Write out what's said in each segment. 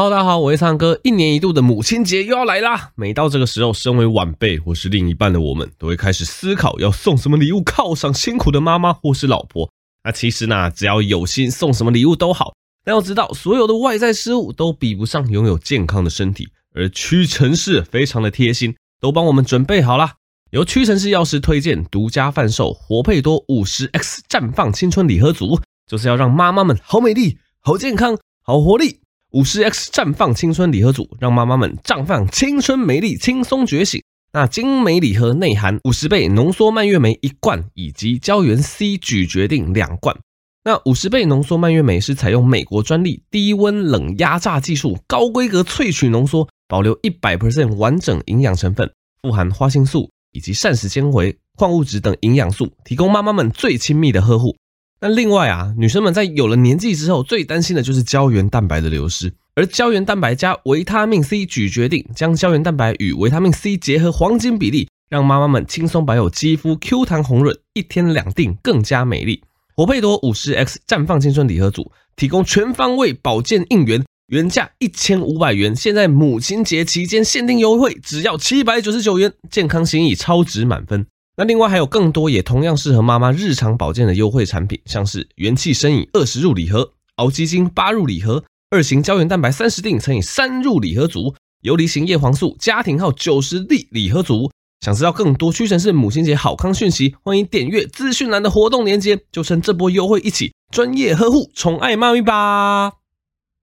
哈喽，大家好，我是苍哥。一年一度的母亲节又要来啦！每到这个时候，身为晚辈或是另一半的我们，都会开始思考要送什么礼物犒赏辛苦的妈妈或是老婆。那其实呢，只要有心，送什么礼物都好。但要知道，所有的外在事物都比不上拥有健康的身体。而屈臣氏非常的贴心，都帮我们准备好啦。由屈臣氏药师推荐，独家贩售活配多五十 X 绽放青春礼盒组，就是要让妈妈们好美丽、好健康、好活力。五十 X 绽放青春礼盒组，让妈妈们绽放青春美丽，轻松觉醒。那精美礼盒内含五十倍浓缩蔓越莓一罐，以及胶原 C 咀嚼定两罐。那五十倍浓缩蔓越莓是采用美国专利低温冷压榨技术，高规格萃取浓缩，保留一百 percent 完整营养成分，富含花青素以及膳食纤维、矿物质等营养素，提供妈妈们最亲密的呵护。那另外啊，女生们在有了年纪之后，最担心的就是胶原蛋白的流失。而胶原蛋白加维他命 C 咀嚼定，将胶原蛋白与维他命 C 结合黄金比例，让妈妈们轻松保有肌肤 Q 弹红润，一天两定更加美丽。活佩多五十 X 绽放青春礼盒组提供全方位保健应援，原价一千五百元，现在母亲节期间限定优惠，只要七百九十九元，健康心意超值满分。那另外还有更多也同样适合妈妈日常保健的优惠产品，像是元气生饮二十入礼盒、熬鸡精八入礼盒、二型胶原蛋白三十錠乘以三入礼盒组、游离型叶黄素家庭号九十粒礼盒组。想知道更多屈臣氏母亲节好康讯息，欢迎点阅资讯栏的活动链接，就趁这波优惠一起专业呵护宠爱妈咪吧。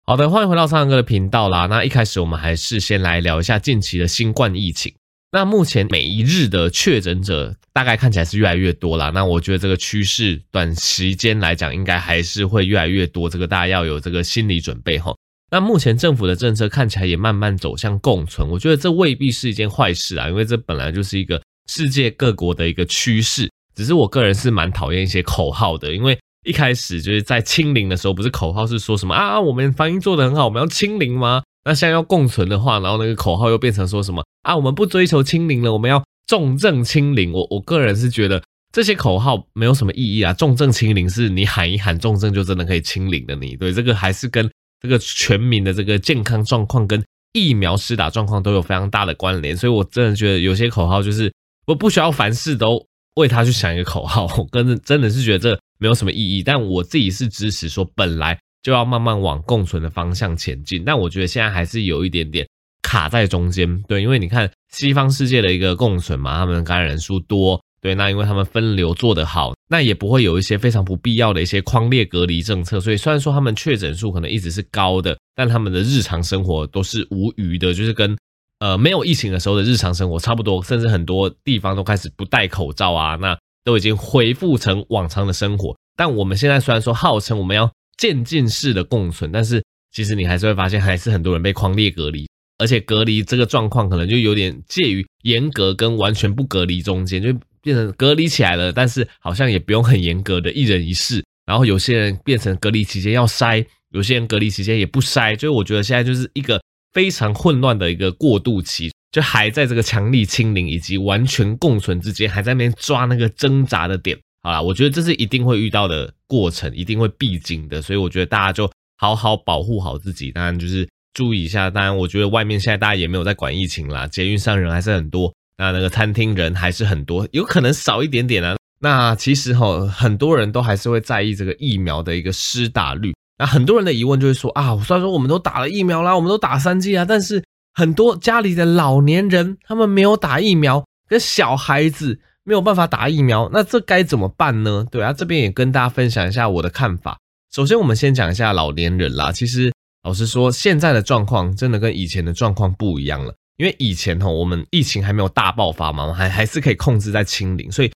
好的，欢迎回到苍哥的频道啦。那一开始我们还是先来聊一下近期的新冠疫情。那目前每一日的确诊者大概看起来是越来越多啦。那我觉得这个趋势短时间来讲应该还是会越来越多，这个大家要有这个心理准备哈。那目前政府的政策看起来也慢慢走向共存，我觉得这未必是一件坏事啊，因为这本来就是一个世界各国的一个趋势。只是我个人是蛮讨厌一些口号的，因为一开始就是在清零的时候，不是口号是说什么啊，我们防疫做得很好，我们要清零吗？那现在要共存的话，然后那个口号又变成说什么啊？我们不追求清零了，我们要重症清零。我我个人是觉得这些口号没有什么意义啊。重症清零是你喊一喊，重症就真的可以清零的。你对这个还是跟这个全民的这个健康状况跟疫苗施打状况都有非常大的关联。所以我真的觉得有些口号就是我不需要凡事都为他去想一个口号。我跟真的是觉得这没有什么意义。但我自己是支持说本来。就要慢慢往共存的方向前进，但我觉得现在还是有一点点卡在中间，对，因为你看西方世界的一个共存嘛，他们感染人数多，对，那因为他们分流做得好，那也不会有一些非常不必要的一些框列隔离政策，所以虽然说他们确诊数可能一直是高的，但他们的日常生活都是无虞的，就是跟呃没有疫情的时候的日常生活差不多，甚至很多地方都开始不戴口罩啊，那都已经恢复成往常的生活。但我们现在虽然说号称我们要渐进式的共存，但是其实你还是会发现，还是很多人被框列隔离，而且隔离这个状况可能就有点介于严格跟完全不隔离中间，就变成隔离起来了，但是好像也不用很严格的一人一室，然后有些人变成隔离期间要筛，有些人隔离期间也不筛，就我觉得现在就是一个非常混乱的一个过渡期，就还在这个强力清零以及完全共存之间，还在那边抓那个挣扎的点。好啦，我觉得这是一定会遇到的过程，一定会必经的，所以我觉得大家就好好保护好自己，当然就是注意一下。当然，我觉得外面现在大家也没有在管疫情啦，捷运上人还是很多，那那个餐厅人还是很多，有可能少一点点啊。那其实哈，很多人都还是会在意这个疫苗的一个施打率。那很多人的疑问就是说啊，虽然说我们都打了疫苗啦，我们都打三剂啊，但是很多家里的老年人他们没有打疫苗，跟小孩子。没有办法打疫苗，那这该怎么办呢？对啊，这边也跟大家分享一下我的看法。首先，我们先讲一下老年人啦。其实，老实说，现在的状况真的跟以前的状况不一样了。因为以前吼，我们疫情还没有大爆发嘛，还还是可以控制在清零，所以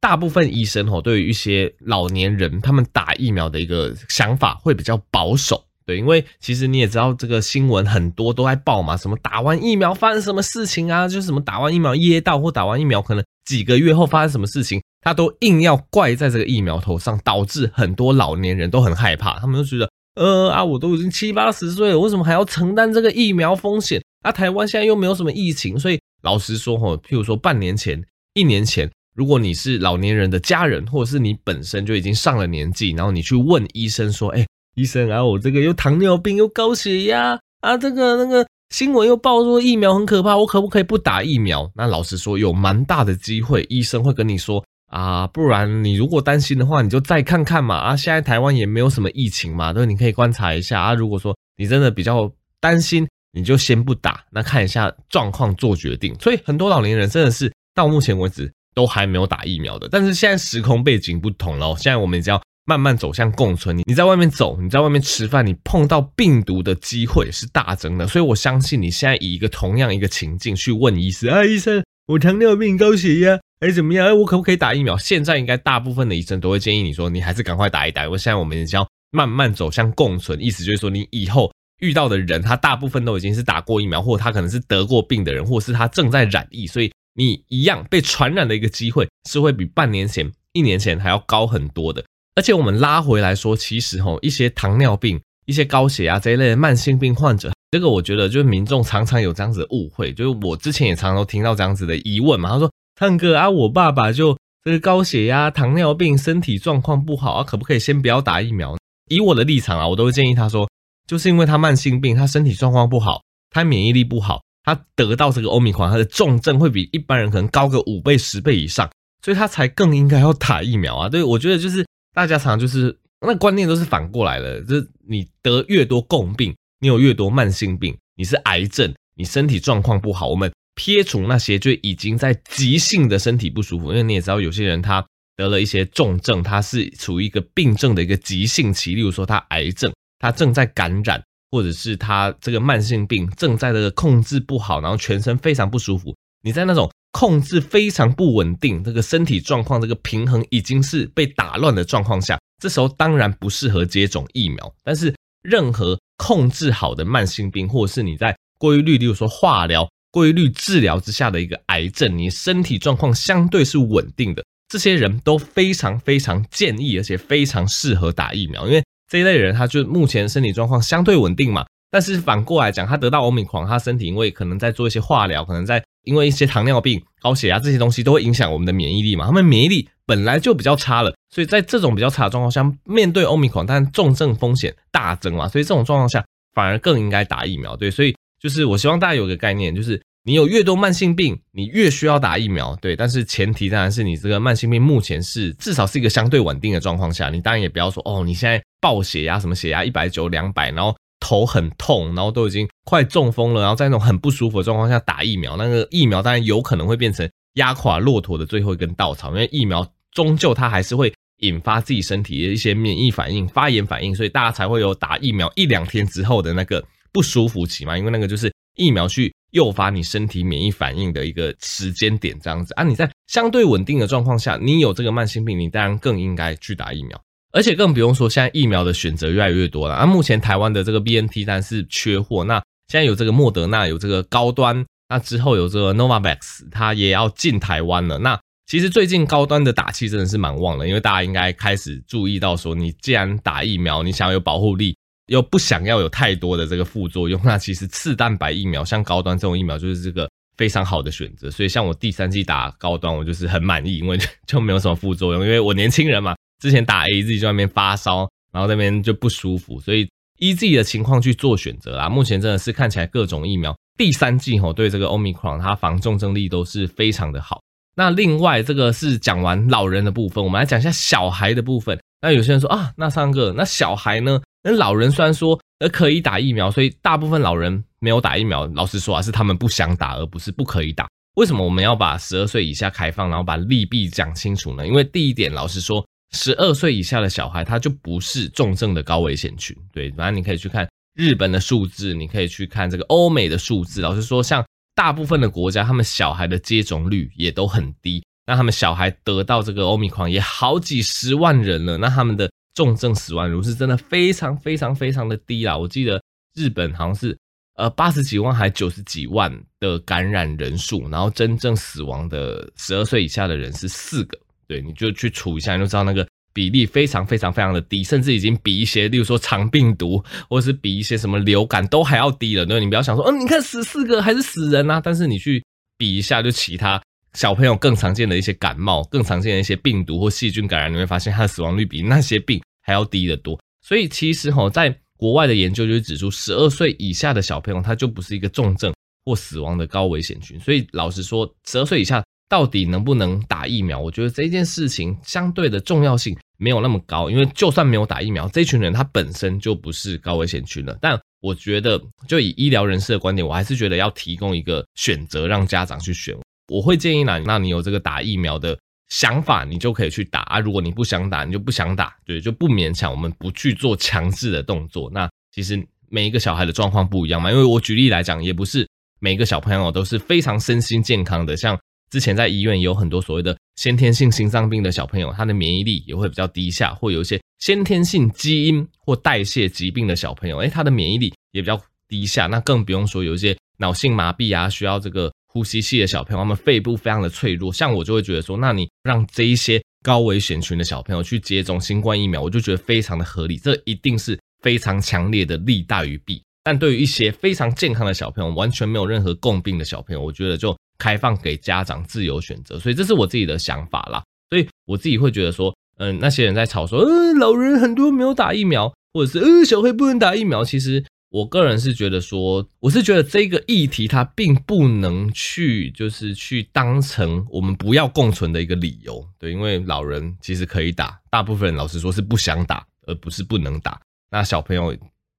大部分医生吼，对于一些老年人，他们打疫苗的一个想法会比较保守。对，因为其实你也知道，这个新闻很多都在报嘛，什么打完疫苗发生什么事情啊，就是什么打完疫苗噎到，或打完疫苗可能几个月后发生什么事情，他都硬要怪在这个疫苗头上，导致很多老年人都很害怕，他们都觉得，呃啊，我都已经七八十岁了，为什么还要承担这个疫苗风险？啊，台湾现在又没有什么疫情，所以老实说哈，譬如说半年前、一年前，如果你是老年人的家人，或者是你本身就已经上了年纪，然后你去问医生说，哎。医生啊，我这个又糖尿病又高血压，啊，这个那个新闻又报说疫苗很可怕，我可不可以不打疫苗？那老实说，有蛮大的机会，医生会跟你说啊，不然你如果担心的话，你就再看看嘛。啊，现在台湾也没有什么疫情嘛，对，你可以观察一下啊。如果说你真的比较担心，你就先不打，那看一下状况做决定。所以很多老年人真的是到目前为止都还没有打疫苗的。但是现在时空背景不同了，现在我们只要慢慢走向共存。你你在外面走，你在外面吃饭，你碰到病毒的机会是大增的。所以我相信你现在以一个同样一个情境去问医生啊，医生，我糖尿病、高血压，哎怎么样？哎，我可不可以打疫苗？现在应该大部分的医生都会建议你说，你还是赶快打一打。因为现在我们只要慢慢走向共存，意思就是说你以后。遇到的人，他大部分都已经是打过疫苗，或者他可能是得过病的人，或者是他正在染疫，所以你一样被传染的一个机会是会比半年前、一年前还要高很多的。而且我们拉回来说，其实吼一些糖尿病、一些高血压这一类的慢性病患者，这个我觉得就是民众常常有这样子的误会，就是我之前也常常都听到这样子的疑问嘛。他说：“唱哥啊，我爸爸就这个高血压、糖尿病，身体状况不好啊，可不可以先不要打疫苗？”以我的立场啊，我都会建议他说。就是因为他慢性病，他身体状况不好，他免疫力不好，他得到这个欧米狂，他的重症会比一般人可能高个五倍、十倍以上，所以他才更应该要打疫苗啊。对，我觉得就是大家常就是那观念都是反过来的，就是你得越多共病，你有越多慢性病，你是癌症，你身体状况不好，我们撇除那些就已经在急性的身体不舒服，因为你也知道有些人他得了一些重症，他是处于一个病症的一个急性期，例如说他癌症。他正在感染，或者是他这个慢性病正在这个控制不好，然后全身非常不舒服。你在那种控制非常不稳定，这个身体状况这个平衡已经是被打乱的状况下，这时候当然不适合接种疫苗。但是任何控制好的慢性病，或者是你在规律，例如说化疗、规律治疗之下的一个癌症，你身体状况相对是稳定的，这些人都非常非常建议，而且非常适合打疫苗，因为。这一类人，他就目前身体状况相对稳定嘛，但是反过来讲，他得到欧米狂，他身体因为可能在做一些化疗，可能在因为一些糖尿病、高血压这些东西都会影响我们的免疫力嘛，他们免疫力本来就比较差了，所以在这种比较差的状况下，面对欧米狂，但重症风险大增嘛，所以这种状况下反而更应该打疫苗。对，所以就是我希望大家有个概念，就是。你有越多慢性病，你越需要打疫苗，对。但是前提当然是你这个慢性病目前是至少是一个相对稳定的状况下，你当然也不要说哦，你现在爆血压，什么血压一百九、两百，然后头很痛，然后都已经快中风了，然后在那种很不舒服的状况下打疫苗，那个疫苗当然有可能会变成压垮骆驼的最后一根稻草，因为疫苗终究它还是会引发自己身体的一些免疫反应、发炎反应，所以大家才会有打疫苗一两天之后的那个不舒服期嘛，因为那个就是疫苗去。诱发你身体免疫反应的一个时间点，这样子啊，你在相对稳定的状况下，你有这个慢性病，你当然更应该去打疫苗，而且更不用说现在疫苗的选择越来越多了啊。目前台湾的这个 BNT 但是缺货，那现在有这个莫德纳，有这个高端，那之后有这个 Novavax，它也要进台湾了。那其实最近高端的打气真的是蛮旺的，因为大家应该开始注意到说，你既然打疫苗，你想要有保护力。又不想要有太多的这个副作用，那其实次蛋白疫苗像高端这种疫苗就是这个非常好的选择。所以像我第三剂打高端，我就是很满意，因为就没有什么副作用。因为我年轻人嘛，之前打 AZ 就在那边发烧，然后那边就不舒服，所以依自己的情况去做选择啦。目前真的是看起来各种疫苗第三剂吼对这个 Omicron 它防重症力都是非常的好。那另外这个是讲完老人的部分，我们来讲一下小孩的部分。那有些人说啊，那三个那小孩呢？那老人虽然说呃可以打疫苗，所以大部分老人没有打疫苗。老实说啊，是他们不想打，而不是不可以打。为什么我们要把十二岁以下开放，然后把利弊讲清楚呢？因为第一点，老实说，十二岁以下的小孩他就不是重症的高危险群。对，反正你可以去看日本的数字，你可以去看这个欧美的数字。老实说，像大部分的国家，他们小孩的接种率也都很低。那他们小孩得到这个欧米狂也好几十万人了，那他们的。重症死亡率是真的非常非常非常的低啦！我记得日本好像是呃八十几万还九十几万的感染人数，然后真正死亡的十二岁以下的人是四个。对，你就去除一下，你就知道那个比例非常非常非常的低，甚至已经比一些，例如说肠病毒或者是比一些什么流感都还要低了。对，你不要想说，嗯，你看死四个还是死人啊？但是你去比一下，就其他小朋友更常见的一些感冒、更常见的一些病毒或细菌感染，你会发现它的死亡率比那些病还要低得多。所以其实哈，在国外的研究就指出，十二岁以下的小朋友他就不是一个重症或死亡的高危险群。所以老实说，十二岁以下到底能不能打疫苗？我觉得这件事情相对的重要性没有那么高，因为就算没有打疫苗，这群人他本身就不是高危险群了。但我觉得，就以医疗人士的观点，我还是觉得要提供一个选择，让家长去选。我会建议呢，那你有这个打疫苗的想法，你就可以去打啊。如果你不想打，你就不想打，对，就不勉强。我们不去做强制的动作。那其实每一个小孩的状况不一样嘛，因为我举例来讲，也不是每个小朋友都是非常身心健康的。像之前在医院有很多所谓的先天性心脏病的小朋友，他的免疫力也会比较低下，或有一些先天性基因或代谢疾病的小朋友，诶，他的免疫力也比较低下。那更不用说有一些脑性麻痹啊，需要这个。呼吸器的小朋友，他们肺部非常的脆弱，像我就会觉得说，那你让这一些高危险群的小朋友去接种新冠疫苗，我就觉得非常的合理，这一定是非常强烈的利大于弊。但对于一些非常健康的小朋友，完全没有任何共病的小朋友，我觉得就开放给家长自由选择。所以这是我自己的想法啦。所以我自己会觉得说，嗯，那些人在吵说，嗯，老人很多没有打疫苗，或者是，嗯，小孩不能打疫苗，其实。我个人是觉得说，我是觉得这个议题它并不能去，就是去当成我们不要共存的一个理由，对，因为老人其实可以打，大部分人老实说是不想打，而不是不能打。那小朋友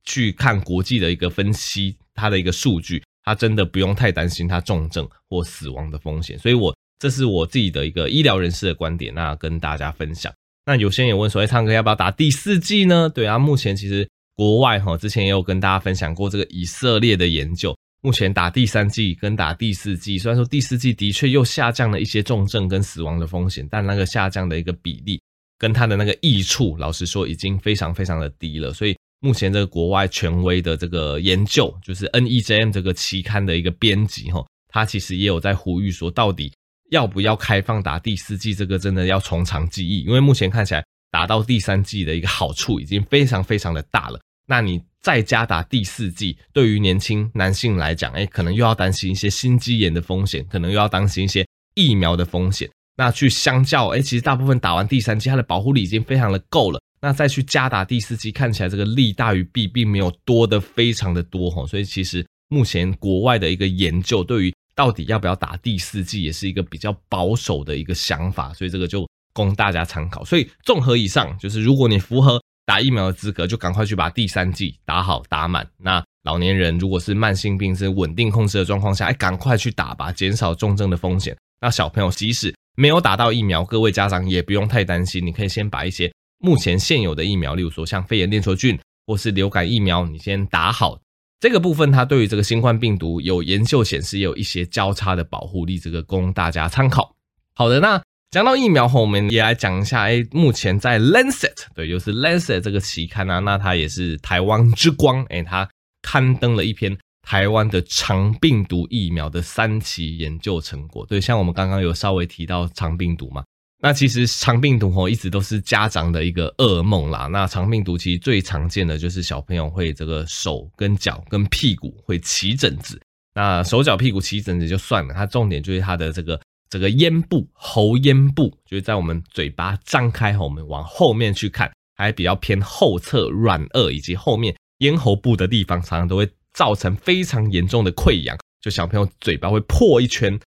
去看国际的一个分析，它的一个数据，他真的不用太担心他重症或死亡的风险。所以我这是我自己的一个医疗人士的观点，那跟大家分享。那有些人也问说，哎，昌哥要不要打第四剂呢？对啊，目前其实。国外哈，之前也有跟大家分享过这个以色列的研究，目前打第三剂跟打第四剂，虽然说第四剂的确又下降了一些重症跟死亡的风险，但那个下降的一个比例跟它的那个益处，老实说已经非常非常的低了。所以目前这个国外权威的这个研究，就是 NEJM 这个期刊的一个编辑哈，他其实也有在呼吁说，到底要不要开放打第四剂？这个真的要从长计议，因为目前看起来打到第三剂的一个好处已经非常非常的大了。那你再加打第四剂，对于年轻男性来讲，哎，可能又要担心一些心肌炎的风险，可能又要担心一些疫苗的风险。那去相较，哎，其实大部分打完第三剂，它的保护力已经非常的够了。那再去加打第四剂，看起来这个利大于弊，并没有多的非常的多哈。所以其实目前国外的一个研究，对于到底要不要打第四剂，也是一个比较保守的一个想法。所以这个就供大家参考。所以综合以上，就是如果你符合。打疫苗的资格就赶快去把第三剂打好打满。那老年人如果是慢性病是稳定控制的状况下，哎，赶快去打吧，减少重症的风险。那小朋友即使没有打到疫苗，各位家长也不用太担心，你可以先把一些目前现有的疫苗，例如说像肺炎链球菌或是流感疫苗，你先打好。这个部分它对于这个新冠病毒有研究显示有一些交叉的保护力，这个供大家参考。好的，那。讲到疫苗后，我们也来讲一下，哎，目前在 Lancet，对，就是 Lancet 这个期刊啊，那它也是台湾之光，哎，它刊登了一篇台湾的肠病毒疫苗的三期研究成果。对，像我们刚刚有稍微提到肠病毒嘛，那其实肠病毒吼一直都是家长的一个噩梦啦。那肠病毒其实最常见的就是小朋友会这个手跟脚跟屁股会起疹子，那手脚屁股起疹子就算了，它重点就是它的这个。这个咽部、喉咽部，就是在我们嘴巴张开后，我们往后面去看，还比较偏后侧软腭以及后面咽喉部的地方，常常都会造成非常严重的溃疡，就小朋友嘴巴会破一圈，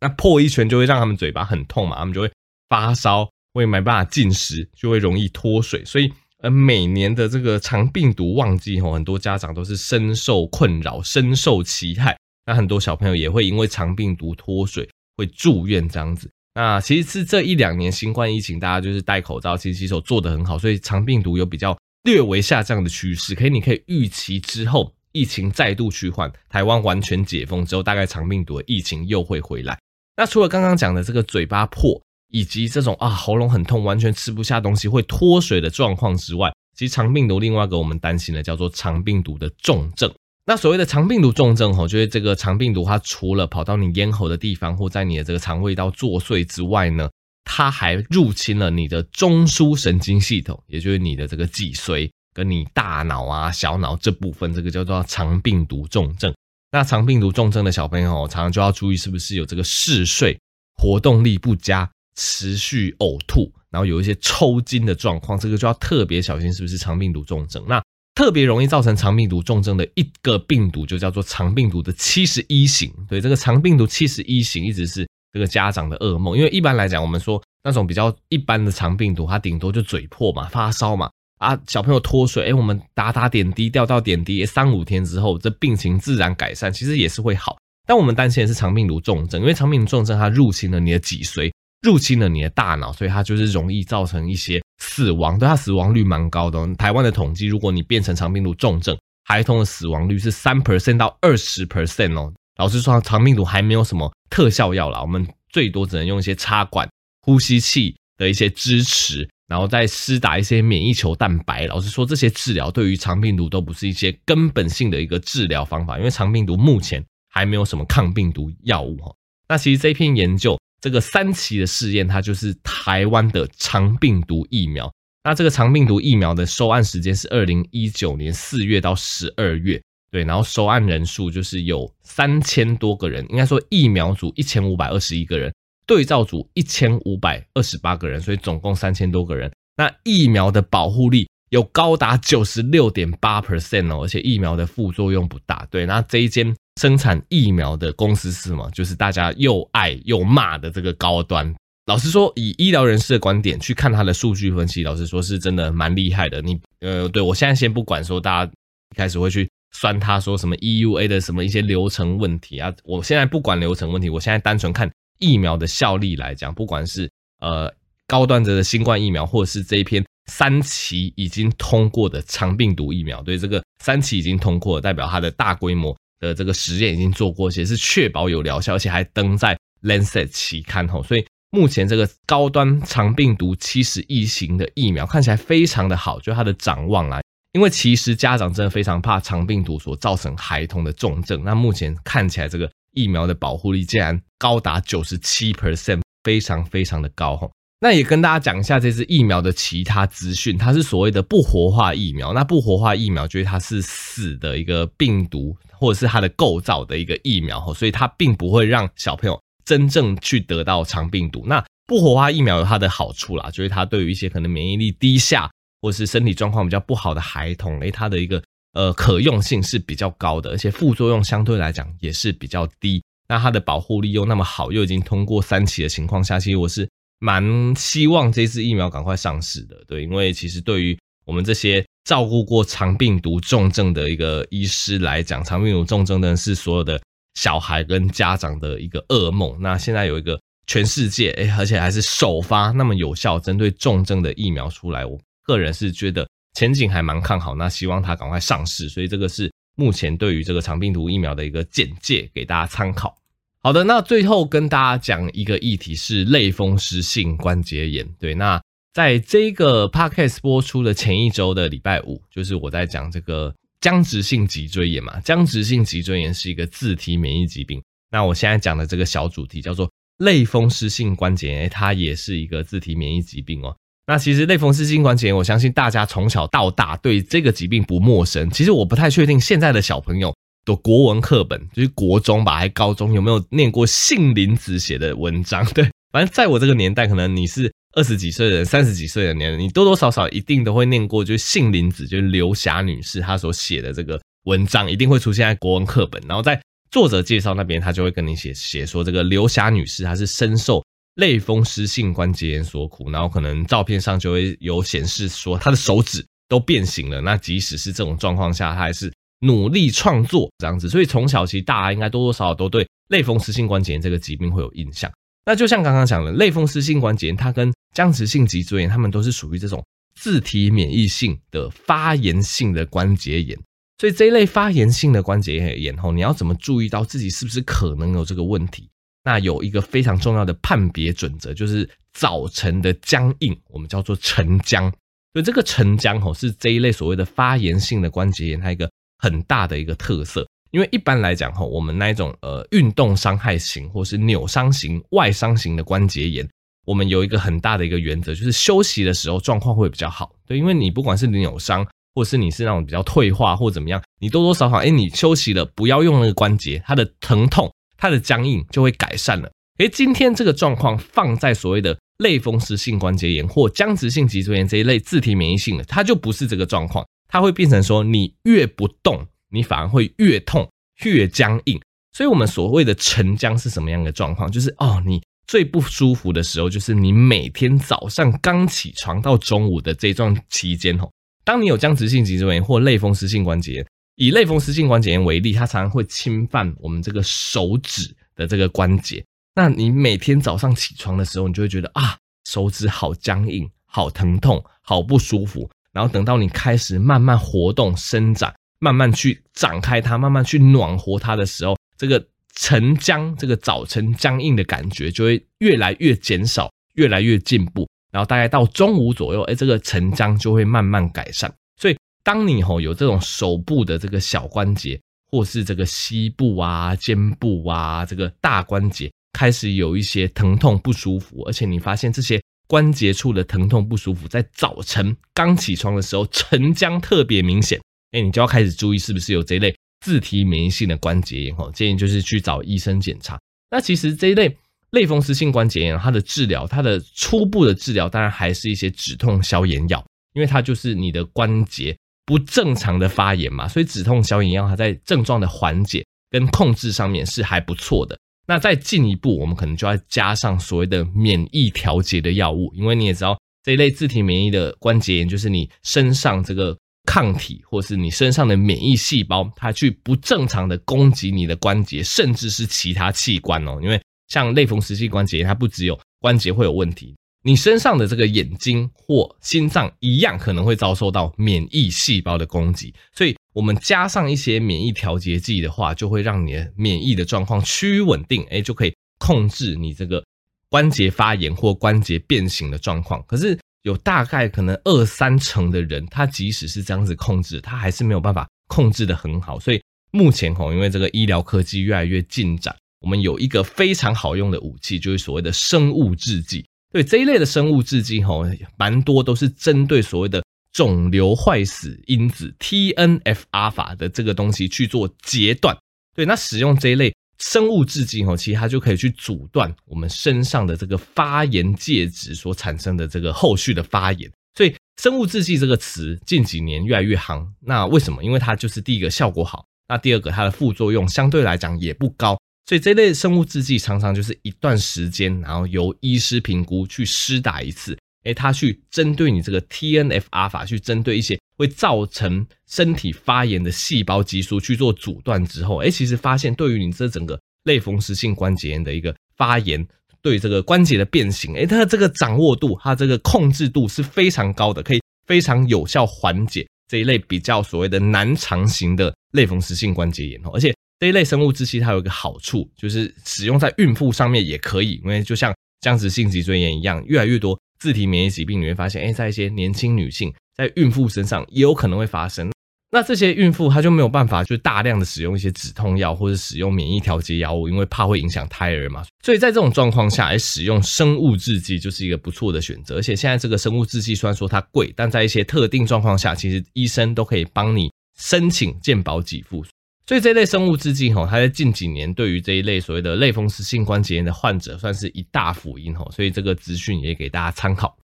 那破一圈就会让他们嘴巴很痛嘛，他们就会发烧，会没办法进食，就会容易脱水，所以呃，每年的这个肠病毒旺季吼，很多家长都是深受困扰，深受其害，那很多小朋友也会因为肠病毒脱水。会住院这样子，那其实是这一两年新冠疫情，大家就是戴口罩、勤洗手做得很好，所以肠病毒有比较略微下降的趋势。可以，你可以预期之后疫情再度趋缓，台湾完全解封之后，大概肠病毒的疫情又会回来。那除了刚刚讲的这个嘴巴破，以及这种啊喉咙很痛、完全吃不下东西会脱水的状况之外，其实肠病毒另外一个我们担心的叫做肠病毒的重症。那所谓的肠病毒重症吼，就是这个肠病毒它除了跑到你咽喉的地方或在你的这个肠胃道作祟之外呢，它还入侵了你的中枢神经系统，也就是你的这个脊髓跟你大脑啊、小脑这部分，这个叫做肠病毒重症。那肠病毒重症的小朋友常常就要注意是不是有这个嗜睡、活动力不佳、持续呕吐，然后有一些抽筋的状况，这个就要特别小心是不是肠病毒重症。那特别容易造成肠病毒重症的一个病毒，就叫做肠病毒的七十一型。对，这个肠病毒七十一型一直是这个家长的噩梦，因为一般来讲，我们说那种比较一般的肠病毒，它顶多就嘴破嘛、发烧嘛，啊，小朋友脱水，哎，我们打打点滴、吊吊点滴，三五天之后，这病情自然改善，其实也是会好。但我们担心的是肠病毒重症，因为肠病毒重症它入侵了你的脊髓，入侵了你的大脑，所以它就是容易造成一些。死亡，对，它死亡率蛮高的。台湾的统计，如果你变成肠病毒重症，孩童的死亡率是三 percent 到二十 percent 哦。老实说，肠病毒还没有什么特效药啦，我们最多只能用一些插管、呼吸器的一些支持，然后再施打一些免疫球蛋白。老实说，这些治疗对于肠病毒都不是一些根本性的一个治疗方法，因为肠病毒目前还没有什么抗病毒药物哈。那其实这篇研究。这个三期的试验，它就是台湾的长病毒疫苗。那这个长病毒疫苗的收案时间是二零一九年四月到十二月，对，然后收案人数就是有三千多个人，应该说疫苗组一千五百二十一个人，对照组一千五百二十八个人，所以总共三千多个人。那疫苗的保护力有高达九十六点八 percent 哦，而且疫苗的副作用不大。对，那这一间。生产疫苗的公司是什么？就是大家又爱又骂的这个高端。老实说，以医疗人士的观点去看他的数据分析，老实说是真的蛮厉害的。你呃，对，我现在先不管说大家一开始会去酸他说什么 EUA 的什么一些流程问题啊，我现在不管流程问题，我现在单纯看疫苗的效力来讲，不管是呃高端的新冠疫苗，或者是这一篇三期已经通过的肠病毒疫苗，对，这个三期已经通过，代表它的大规模。的这个实验已经做过，且是确保有疗效，而且还登在 Lancet 期刊吼，所以目前这个高端肠病毒七十一型的疫苗看起来非常的好，就它的展望啊，因为其实家长真的非常怕肠病毒所造成孩童的重症，那目前看起来这个疫苗的保护力竟然高达九十七 percent，非常非常的高吼。那也跟大家讲一下这支疫苗的其他资讯，它是所谓的不活化疫苗。那不活化疫苗就是它是死的一个病毒，或者是它的构造的一个疫苗，所以它并不会让小朋友真正去得到肠病毒。那不活化疫苗有它的好处啦，就是它对于一些可能免疫力低下或是身体状况比较不好的孩童，诶，它的一个呃可用性是比较高的，而且副作用相对来讲也是比较低。那它的保护力又那么好，又已经通过三期的情况下，其实我是。蛮希望这次疫苗赶快上市的，对，因为其实对于我们这些照顾过肠病毒重症的一个医师来讲，肠病毒重症呢是所有的小孩跟家长的一个噩梦。那现在有一个全世界，诶，而且还是首发那么有效针对重症的疫苗出来，我个人是觉得前景还蛮看好。那希望它赶快上市，所以这个是目前对于这个肠病毒疫苗的一个简介，给大家参考。好的，那最后跟大家讲一个议题是类风湿性关节炎。对，那在这个 podcast 播出的前一周的礼拜五，就是我在讲这个僵直性脊椎炎嘛。僵直性脊椎炎是一个自体免疫疾病。那我现在讲的这个小主题叫做类风湿性关节炎，它也是一个自体免疫疾病哦。那其实类风湿性关节炎，我相信大家从小到大对这个疾病不陌生。其实我不太确定现在的小朋友。的国文课本就是国中吧，还高中有没有念过杏林子写的文章？对，反正在我这个年代，可能你是二十几岁的人、三十几岁的年龄，你多多少少一定都会念过，就是杏林子，就是刘霞女士她所写的这个文章，一定会出现在国文课本。然后在作者介绍那边，他就会跟你写写说，这个刘霞女士她是深受类风湿性关节炎所苦，然后可能照片上就会有显示说她的手指都变形了。那即使是这种状况下，她还是。努力创作这样子，所以从小其实大家应该多多少少都对类风湿性关节炎这个疾病会有印象。那就像刚刚讲的，类风湿性关节炎它跟僵直性脊椎炎，它们都是属于这种自体免疫性的发炎性的关节炎。所以这一类发炎性的关节炎后，你要怎么注意到自己是不是可能有这个问题？那有一个非常重要的判别准则，就是早晨的僵硬，我们叫做晨僵。所以这个晨僵吼是这一类所谓的发炎性的关节炎，它一个。很大的一个特色，因为一般来讲吼，我们那一种呃运动伤害型或是扭伤型、外伤型的关节炎，我们有一个很大的一个原则，就是休息的时候状况会比较好。对，因为你不管是扭伤，或是你是那种比较退化或怎么样，你多多少少，哎，你休息了，不要用那个关节，它的疼痛、它的僵硬就会改善了。诶，今天这个状况放在所谓的类风湿性关节炎或僵直性脊椎炎这一类自体免疫性的，它就不是这个状况。它会变成说，你越不动，你反而会越痛、越僵硬。所以，我们所谓的沉僵是什么样的状况？就是哦，你最不舒服的时候，就是你每天早上刚起床到中午的这段期间吼。当你有僵直性脊椎炎或类风湿性关节炎，以类风湿性关节炎为例，它常常会侵犯我们这个手指的这个关节。那你每天早上起床的时候，你就会觉得啊，手指好僵硬、好疼痛、好不舒服。然后等到你开始慢慢活动、伸展，慢慢去展开它，慢慢去暖和它的时候，这个晨僵、这个早晨僵硬的感觉就会越来越减少，越来越进步。然后大概到中午左右，哎，这个晨僵就会慢慢改善。所以，当你吼有这种手部的这个小关节，或是这个膝部啊、肩部啊、这个大关节开始有一些疼痛不舒服，而且你发现这些。关节处的疼痛不舒服，在早晨刚起床的时候，晨僵特别明显，哎，你就要开始注意是不是有这类自体免疫性的关节炎哈，建议就是去找医生检查。那其实这一类类风湿性关节炎，它的治疗，它的初步的治疗，当然还是一些止痛消炎药，因为它就是你的关节不正常的发炎嘛，所以止痛消炎药它在症状的缓解跟控制上面是还不错的。那再进一步，我们可能就要加上所谓的免疫调节的药物，因为你也知道这一类自体免疫的关节炎，就是你身上这个抗体，或是你身上的免疫细胞，它去不正常的攻击你的关节，甚至是其他器官哦。因为像类风湿性关节炎，它不只有关节会有问题，你身上的这个眼睛或心脏一样可能会遭受到免疫细胞的攻击，所以。我们加上一些免疫调节剂的话，就会让你的免疫的状况趋于稳定，哎，就可以控制你这个关节发炎或关节变形的状况。可是有大概可能二三成的人，他即使是这样子控制，他还是没有办法控制得很好。所以目前吼，因为这个医疗科技越来越进展，我们有一个非常好用的武器，就是所谓的生物制剂。对这一类的生物制剂吼，蛮多都是针对所谓的。肿瘤坏死因子 TNF 阿法的这个东西去做截断，对，那使用这一类生物制剂哦，其实它就可以去阻断我们身上的这个发炎介质所产生的这个后续的发炎。所以生物制剂这个词近几年越来越夯。那为什么？因为它就是第一个效果好，那第二个它的副作用相对来讲也不高。所以这类生物制剂常常就是一段时间，然后由医师评估去施打一次。诶，他去针对你这个 TNF 阿法，去针对一些会造成身体发炎的细胞激素去做阻断之后，诶，其实发现对于你这整个类风湿性关节炎的一个发炎，对这个关节的变形，诶，它的这个掌握度，它这个控制度是非常高的，可以非常有效缓解这一类比较所谓的难长型的类风湿性关节炎。哦而且这一类生物制剂它有一个好处，就是使用在孕妇上面也可以，因为就像僵直性脊椎炎一样，越来越多。自体免疫疾病，你会发现，哎，在一些年轻女性，在孕妇身上也有可能会发生。那这些孕妇她就没有办法，就大量的使用一些止痛药或者使用免疫调节药物，因为怕会影响胎儿嘛。所以在这种状况下，来使用生物制剂就是一个不错的选择。而且现在这个生物制剂虽然说它贵，但在一些特定状况下，其实医生都可以帮你申请健保给付。所以这类生物制剂吼，它在近几年对于这一类所谓的类风湿性关节炎的患者，算是一大福音吼。所以这个资讯也给大家参考。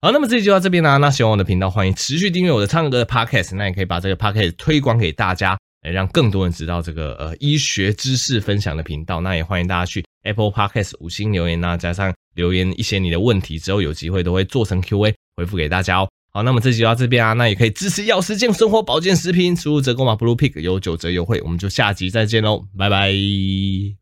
好，那么这期就到这边啦。那喜欢我的频道，欢迎持续订阅我的唱歌的 Podcast。那也可以把这个 Podcast 推广给大家，来让更多人知道这个呃医学知识分享的频道。那也欢迎大家去 Apple Podcast 五星留言，那加上留言一些你的问题，之后有机会都会做成 Q&A 回复给大家哦。好，那么这集就到这边啊，那也可以支持药师健生活保健食品，输入折扣码 Blue Pick 有九折优惠，我们就下集再见喽，拜拜。